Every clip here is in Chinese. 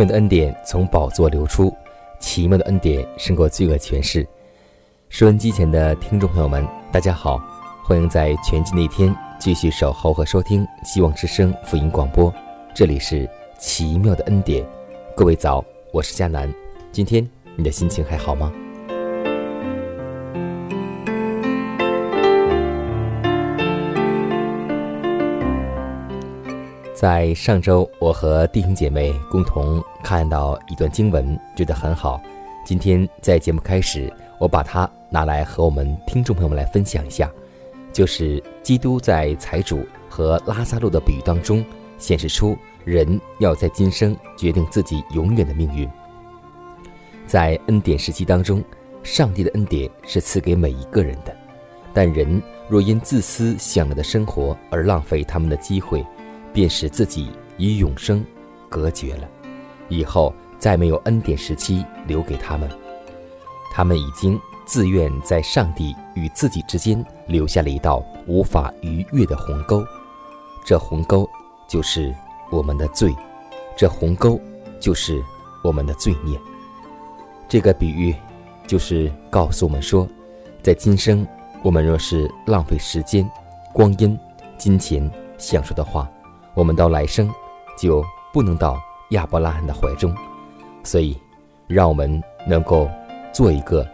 妙的恩典从宝座流出，奇妙的恩典胜过罪恶权势。收音机前的听众朋友们，大家好，欢迎在全新的一天继续守候和收听希望之声福音广播。这里是奇妙的恩典，各位早，我是佳楠。今天你的心情还好吗？在上周，我和弟兄姐妹共同看到一段经文，觉得很好。今天在节目开始，我把它拿来和我们听众朋友们来分享一下，就是基督在财主和拉萨路的比喻当中，显示出人要在今生决定自己永远的命运。在恩典时期当中，上帝的恩典是赐给每一个人的，但人若因自私享乐的生活而浪费他们的机会。便使自己与永生隔绝了，以后再没有恩典时期留给他们。他们已经自愿在上帝与自己之间留下了一道无法逾越的鸿沟，这鸿沟就是我们的罪，这鸿沟就是我们的罪孽。这个比喻就是告诉我们说，在今生我们若是浪费时间、光阴、金钱享受的话，我们到来生，就不能到亚伯拉罕的怀中，所以，让我们能够做一个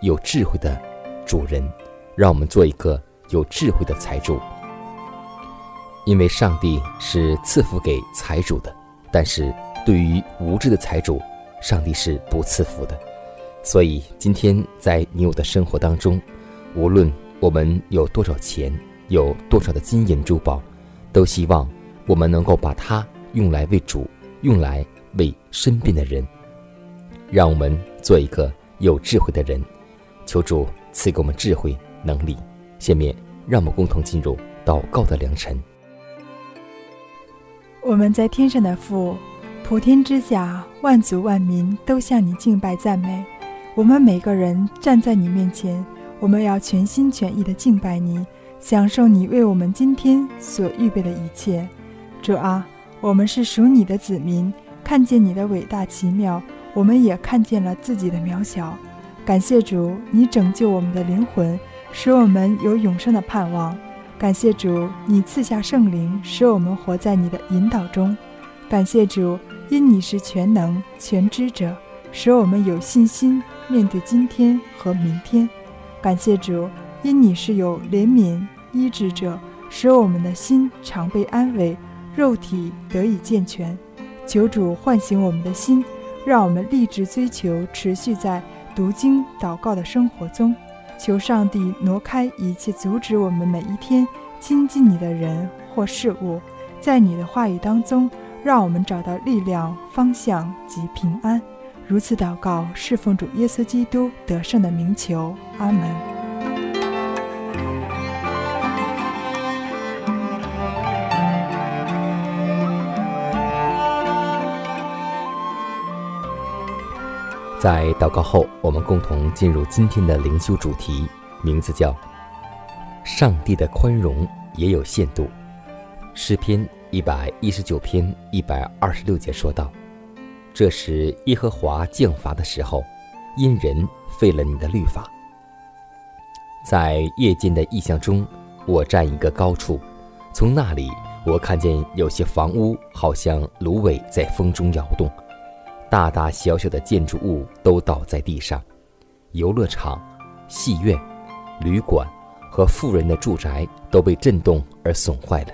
有智慧的主人，让我们做一个有智慧的财主。因为上帝是赐福给财主的，但是对于无知的财主，上帝是不赐福的。所以，今天在你我的生活当中，无论我们有多少钱，有多少的金银珠宝，都希望。我们能够把它用来为主，用来为身边的人，让我们做一个有智慧的人。求主赐给我们智慧能力。下面，让我们共同进入祷告的良辰。我们在天上的父，普天之下，万族万民都向你敬拜赞美。我们每个人站在你面前，我们要全心全意的敬拜你，享受你为我们今天所预备的一切。主啊，我们是属你的子民，看见你的伟大奇妙，我们也看见了自己的渺小。感谢主，你拯救我们的灵魂，使我们有永生的盼望。感谢主，你赐下圣灵，使我们活在你的引导中。感谢主，因你是全能全知者，使我们有信心面对今天和明天。感谢主，因你是有怜悯医治者，使我们的心常被安慰。肉体得以健全，求主唤醒我们的心，让我们立志追求，持续在读经祷告的生活中。求上帝挪开一切阻止我们每一天亲近你的人或事物，在你的话语当中，让我们找到力量、方向及平安。如此祷告，侍奉主耶稣基督得胜的名求，阿门。在祷告后，我们共同进入今天的灵修主题，名字叫“上帝的宽容也有限度”。诗篇一百一十九篇一百二十六节说道：“这是耶和华降罚的时候，因人废了你的律法。”在夜间的异象中，我站一个高处，从那里我看见有些房屋好像芦苇在风中摇动，大大小小的建筑物都倒在地上，游乐场、戏院、旅馆和富人的住宅都被震动而损坏了，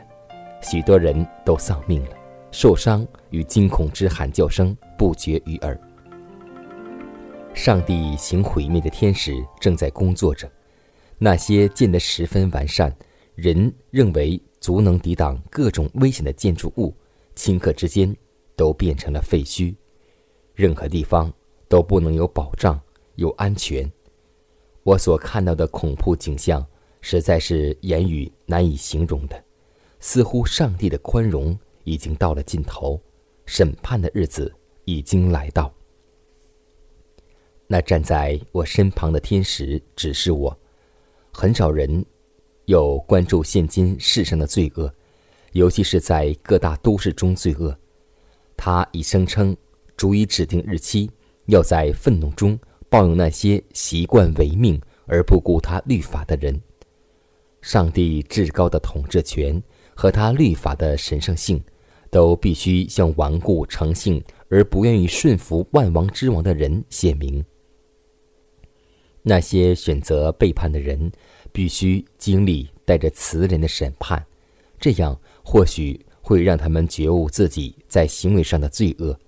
许多人都丧命了，受伤与惊恐之喊叫声不绝于耳。上帝行毁灭的天使正在工作着。那些建得十分完善、人认为足能抵挡各种危险的建筑物，顷刻之间都变成了废墟。任何地方都不能有保障、有安全。我所看到的恐怖景象，实在是言语难以形容的。似乎上帝的宽容已经到了尽头，审判的日子已经来到。那站在我身旁的天使指示我。很少人有关注现今世上的罪恶，尤其是在各大都市中罪恶。他已声称，逐一指定日期，要在愤怒中报应那些习惯违命而不顾他律法的人。上帝至高的统治权和他律法的神圣性，都必须向顽固诚信而不愿意顺服万王之王的人显明。那些选择背叛的人，必须经历带着慈人的审判，这样或许会让他们觉悟自己在行为上的罪恶。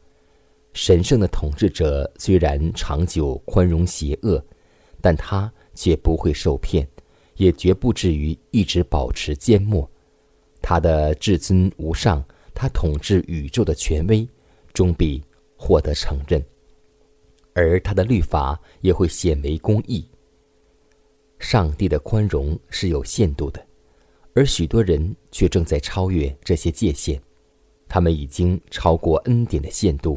神圣的统治者虽然长久宽容邪恶，但他却不会受骗，也绝不至于一直保持缄默。他的至尊无上，他统治宇宙的权威，终必获得承认。而他的律法也会显为公义。上帝的宽容是有限度的，而许多人却正在超越这些界限，他们已经超过恩典的限度，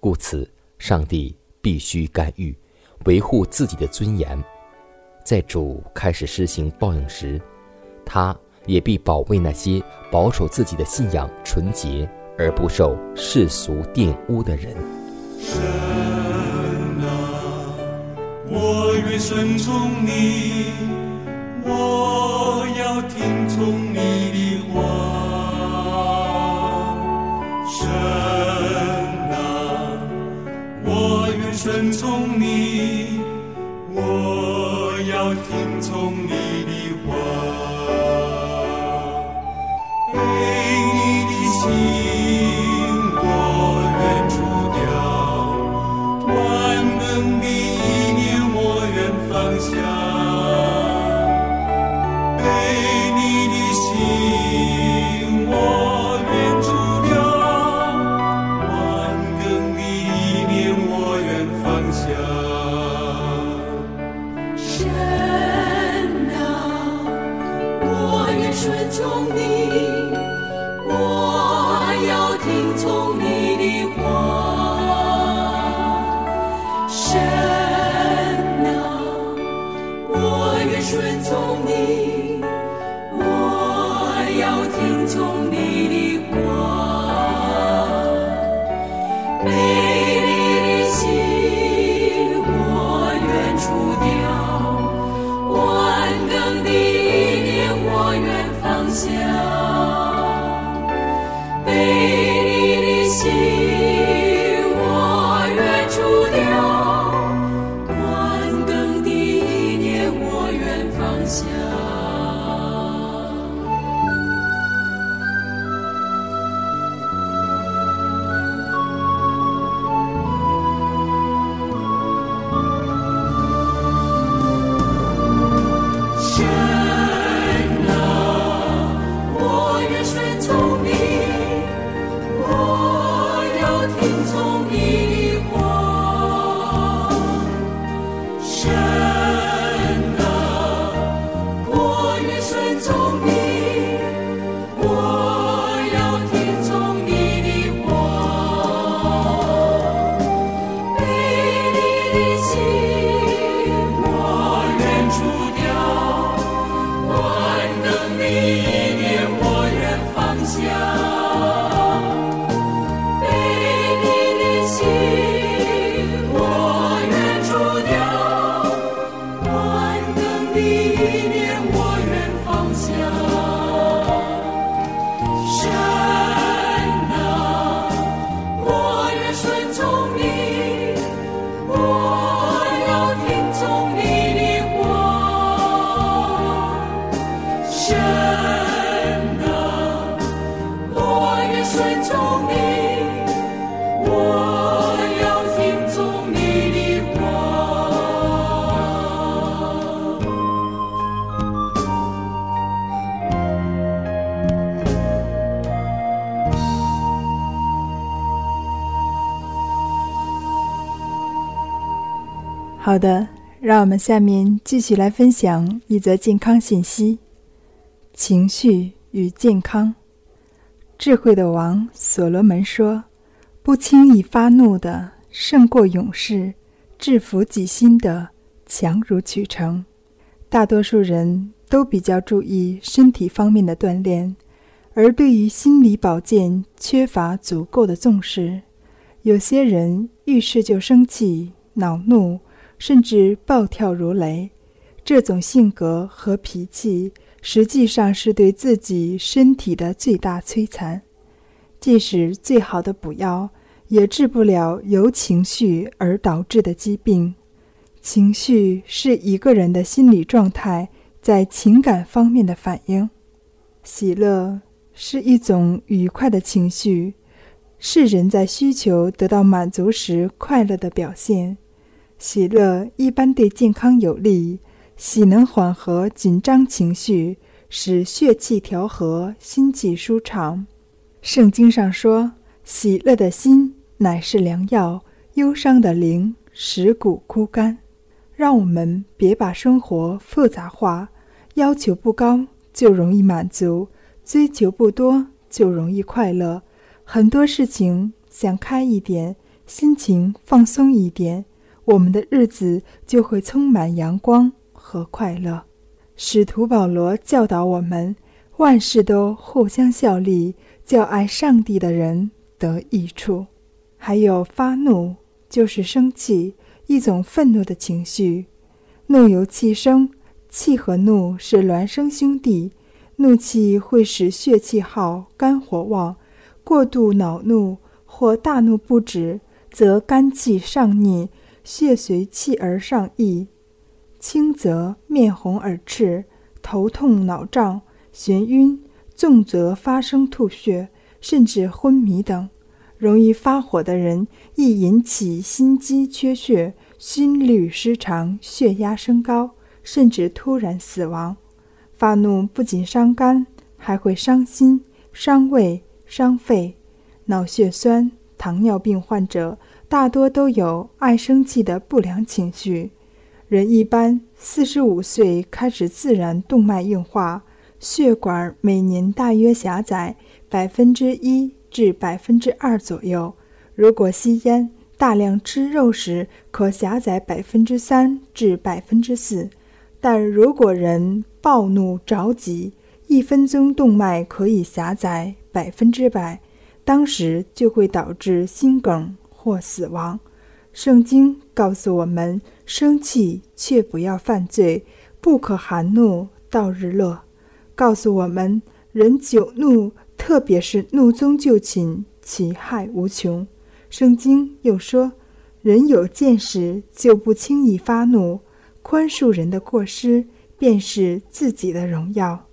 故此上帝必须干预，维护自己的尊严。在主开始施行报应时，他也必保卫那些保守自己的信仰纯洁而不受世俗玷污的人。我愿顺从你，我要听从你顺从你，好的，让我们下面继续来分享一则健康信息：情绪与健康。智慧的王所罗门说：“不轻易发怒的胜过勇士，制服己心的强如取成。”大多数人都比较注意身体方面的锻炼，而对于心理保健缺乏足够的重视。有些人遇事就生气、恼怒。甚至暴跳如雷，这种性格和脾气实际上是对自己身体的最大摧残。即使最好的补药，也治不了由情绪而导致的疾病。情绪是一个人的心理状态在情感方面的反应。喜乐是一种愉快的情绪，是人在需求得到满足时快乐的表现。喜乐一般对健康有利，喜能缓和紧张情绪，使血气调和，心气舒畅。圣经上说：“喜乐的心乃是良药，忧伤的灵使骨枯干。”让我们别把生活复杂化，要求不高就容易满足，追求不多就容易快乐。很多事情想开一点，心情放松一点。我们的日子就会充满阳光和快乐。使徒保罗教导我们，万事都互相效力，叫爱上帝的人得益处。还有发怒，就是生气，一种愤怒的情绪。怒由气生，气和怒是孪生兄弟。怒气会使血气耗，肝火旺；过度恼怒或大怒不止，则肝气上逆。血随气而上溢，轻则面红耳赤、头痛脑胀、眩晕；重则发生吐血，甚至昏迷等。容易发火的人易引起心肌缺血、心律失常、血压升高，甚至突然死亡。发怒不仅伤肝，还会伤心、伤胃、伤肺。脑血栓、糖尿病患者。大多都有爱生气的不良情绪。人一般四十五岁开始自然动脉硬化，血管每年大约狭窄百分之一至百分之二左右。如果吸烟、大量吃肉时，可狭窄百分之三至百分之四。但如果人暴怒着急，一分钟动脉可以狭窄百分之百，当时就会导致心梗。或死亡，圣经告诉我们：生气却不要犯罪，不可含怒到日落。告诉我们，人久怒，特别是怒中就寝，其害无穷。圣经又说：人有见识，就不轻易发怒，宽恕人的过失，便是自己的荣耀。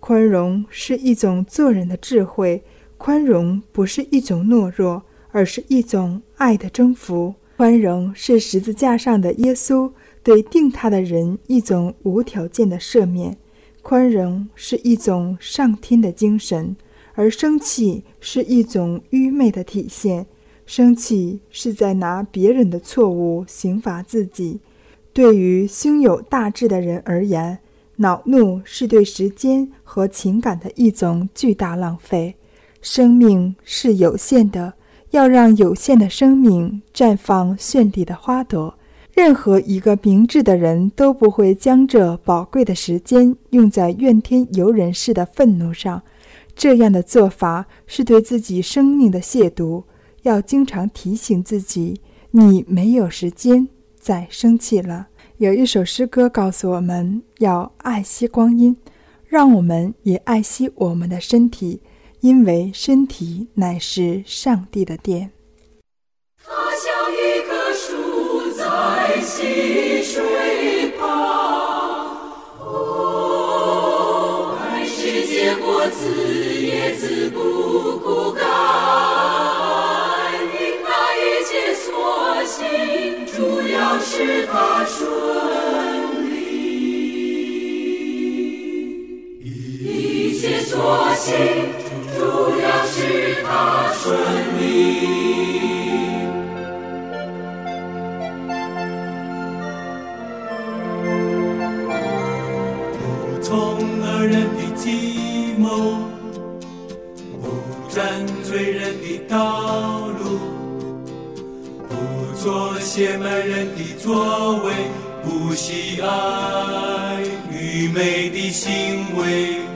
宽容是一种做人的智慧，宽容不是一种懦弱。而是一种爱的征服，宽容是十字架上的耶稣对定他的人一种无条件的赦免，宽容是一种上天的精神，而生气是一种愚昧的体现。生气是在拿别人的错误刑罚自己。对于胸有大志的人而言，恼怒是对时间和情感的一种巨大浪费。生命是有限的。要让有限的生命绽放绚丽的花朵。任何一个明智的人都不会将这宝贵的时间用在怨天尤人式的愤怒上。这样的做法是对自己生命的亵渎。要经常提醒自己，你没有时间再生气了。有一首诗歌告诉我们要爱惜光阴，让我们也爱惜我们的身体。因为身体乃是上帝的殿。他像一棵树在水旁，哦，爱是结果也自不干，一切，主要是他顺。所幸。主要使他顺利。不从恶人的计谋，不占罪人的道路，不做邪门人的作为，不喜爱愚昧的行为。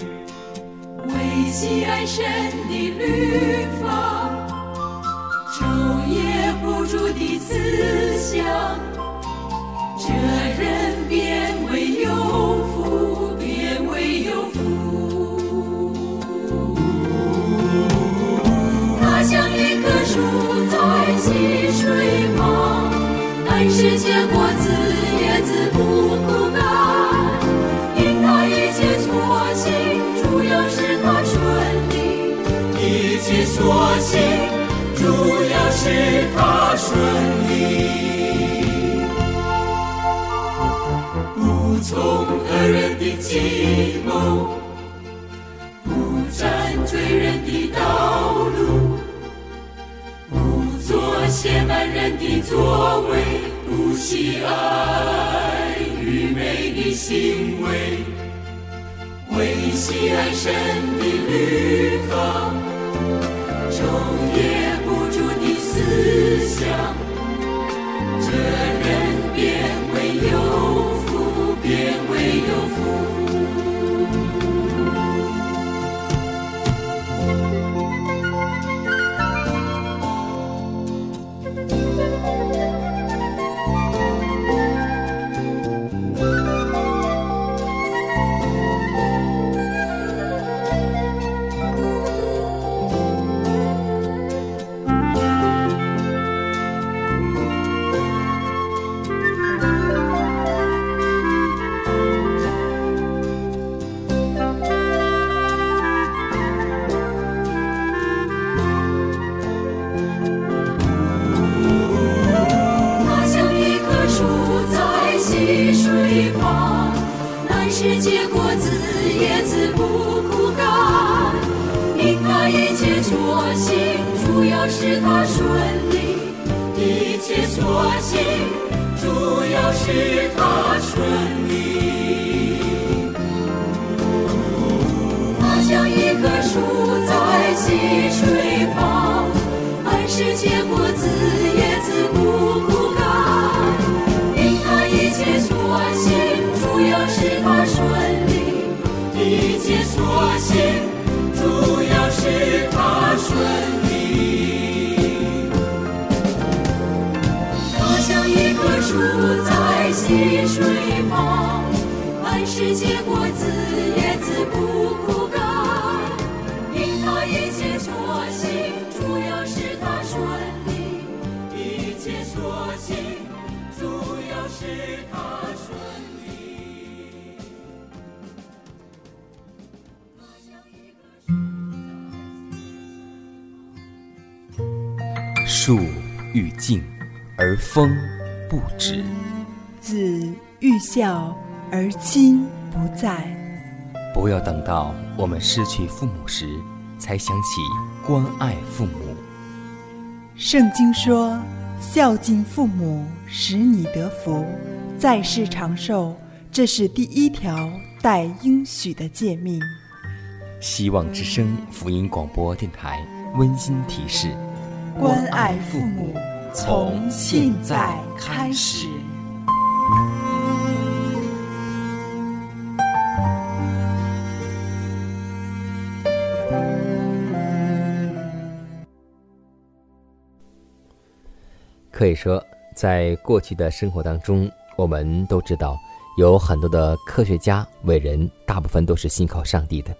喜爱神的律法，昼夜不住的思想，这人变为有福，变为有福。他像一棵树在溪水旁，按时结果子，叶子不枯所行，主要使他顺利。不从恶人的计谋，不占罪人的道路，不做邪蛮人的作为，不喜爱愚昧的行为，为喜爱神的律法，昼夜不住的思想，这一棵树在溪水旁，按时结果子，叶子不枯干。因它一切所行，主要是它顺利。一切所行，主要是它顺利。树。树欲静，而风不止。子欲孝而亲不在。不要等到我们失去父母时，才想起关爱父母。圣经说：“孝敬父母，使你得福，在世长寿。”这是第一条带应许的诫命。希望之声福音广播电台温馨提示：关爱父母，从现在开始。可以说，在过去的生活当中，我们都知道有很多的科学家伟人，大部分都是信靠上帝的。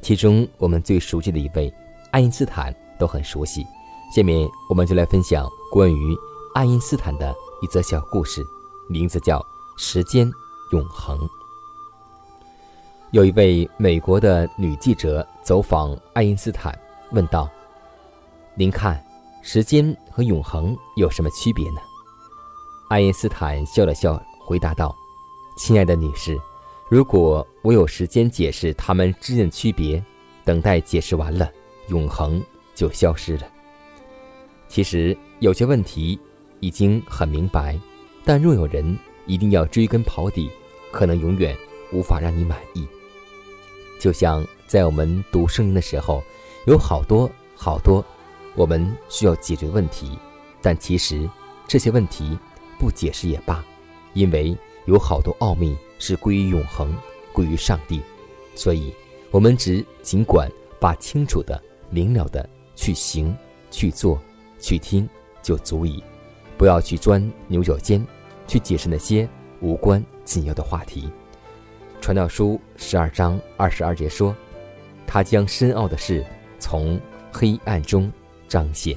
其中，我们最熟悉的一位爱因斯坦都很熟悉。下面，我们就来分享关于爱因斯坦的一则小故事，名字叫《时间永恒》。有一位美国的女记者走访爱因斯坦，问道：“您看，时间和永恒有什么区别呢？”爱因斯坦笑了笑，回答道：“亲爱的女士，如果我有时间解释它们之间的区别，等待解释完了，永恒就消失了。其实有些问题已经很明白，但若有人一定要追根刨底，可能永远无法让你满意。就像在我们读圣经的时候，有好多好多我们需要解决问题，但其实这些问题不解释也罢，因为有好多奥秘是归于永恒、归于上帝，所以我们只尽管把清楚的、明了的去行、去做、去听就足以，不要去钻牛角尖，去解释那些无关紧要的话题。传道书十二章二十二节说：“他将深奥的事从黑暗中彰显。”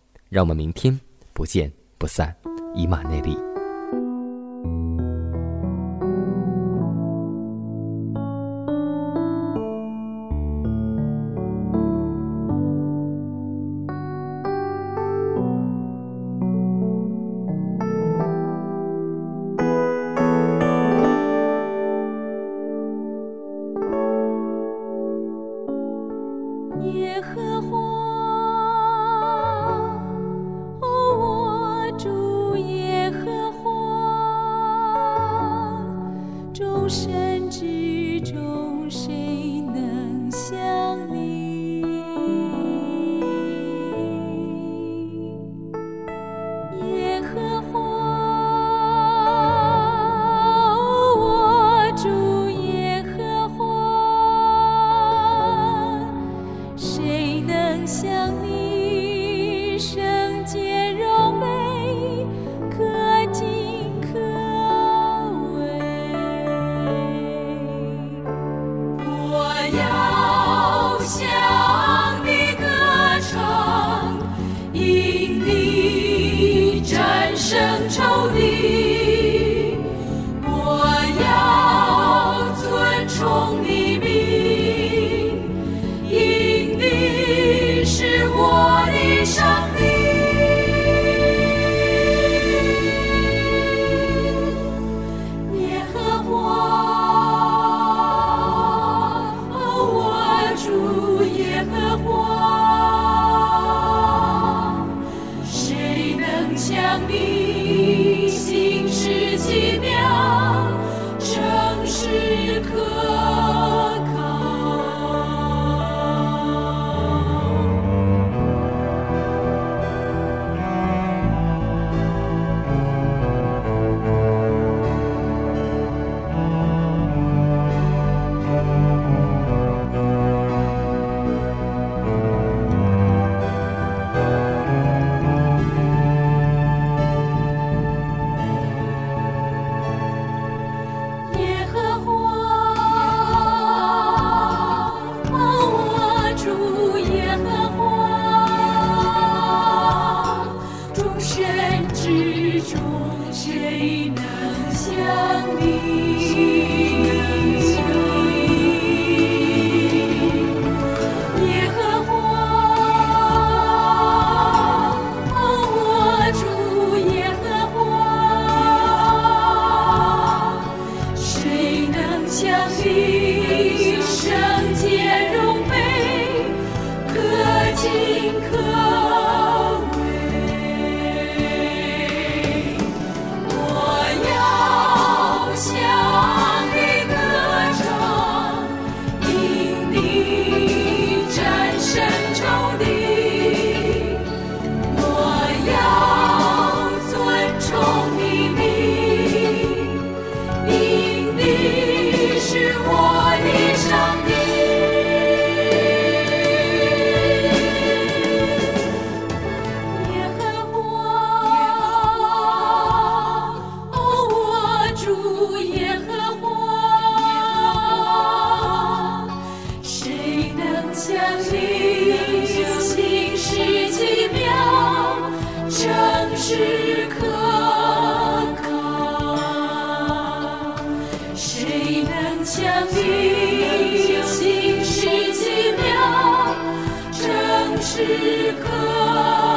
让我们明天不见不散，以马内利。谁能将你心事寂寥？正时刻。